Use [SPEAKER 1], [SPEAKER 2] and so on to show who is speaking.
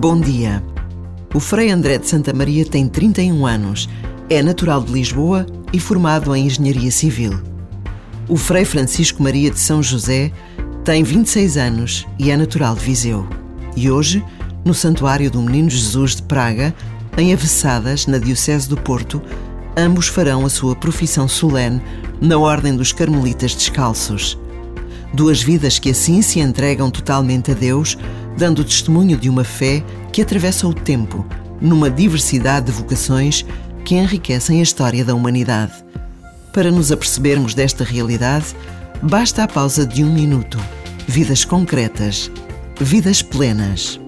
[SPEAKER 1] Bom dia. O Frei André de Santa Maria tem 31 anos, é natural de Lisboa e formado em Engenharia Civil. O Frei Francisco Maria de São José tem 26 anos e é natural de Viseu. E hoje, no Santuário do Menino Jesus de Praga, em Avessadas, na Diocese do Porto, ambos farão a sua profissão solene na Ordem dos Carmelitas Descalços. Duas vidas que assim se entregam totalmente a Deus, dando testemunho de uma fé que atravessa o tempo, numa diversidade de vocações que enriquecem a história da humanidade. Para nos apercebermos desta realidade, basta a pausa de um minuto. Vidas concretas, vidas plenas.